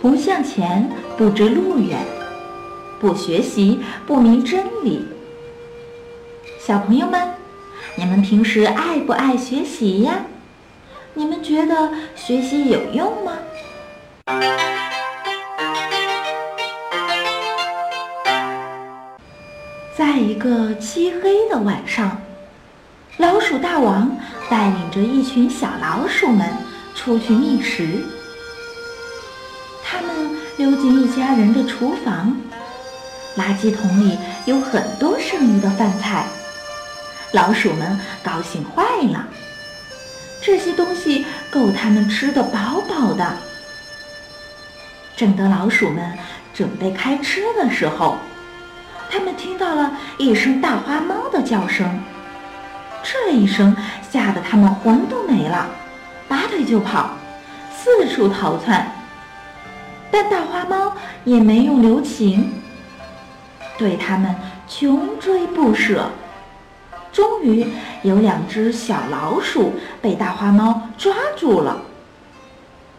不向前，不知路远；不学习，不明真理。小朋友们，你们平时爱不爱学习呀？你们觉得学习有用吗？在一个漆黑的晚上，老鼠大王带领着一群小老鼠们出去觅食。溜进一家人的厨房，垃圾桶里有很多剩余的饭菜，老鼠们高兴坏了。这些东西够他们吃得饱饱的。正当老鼠们准备开吃的时候，他们听到了一声大花猫的叫声。这一声吓得他们魂都没了，拔腿就跑，四处逃窜。但大花猫也没有留情，对它们穷追不舍。终于有两只小老鼠被大花猫抓住了，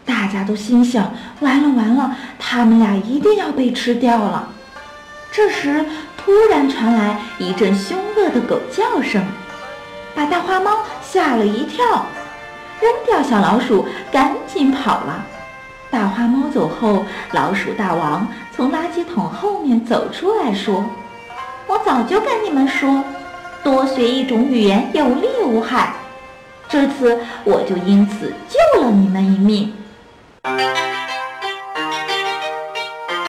大家都心想：完了完了，他们俩一定要被吃掉了。这时，突然传来一阵凶恶的狗叫声，把大花猫吓了一跳，扔掉小老鼠，赶紧跑了。大花猫走后，老鼠大王从垃圾桶后面走出来说：“我早就跟你们说。”多学一种语言有利无害，这次我就因此救了你们一命。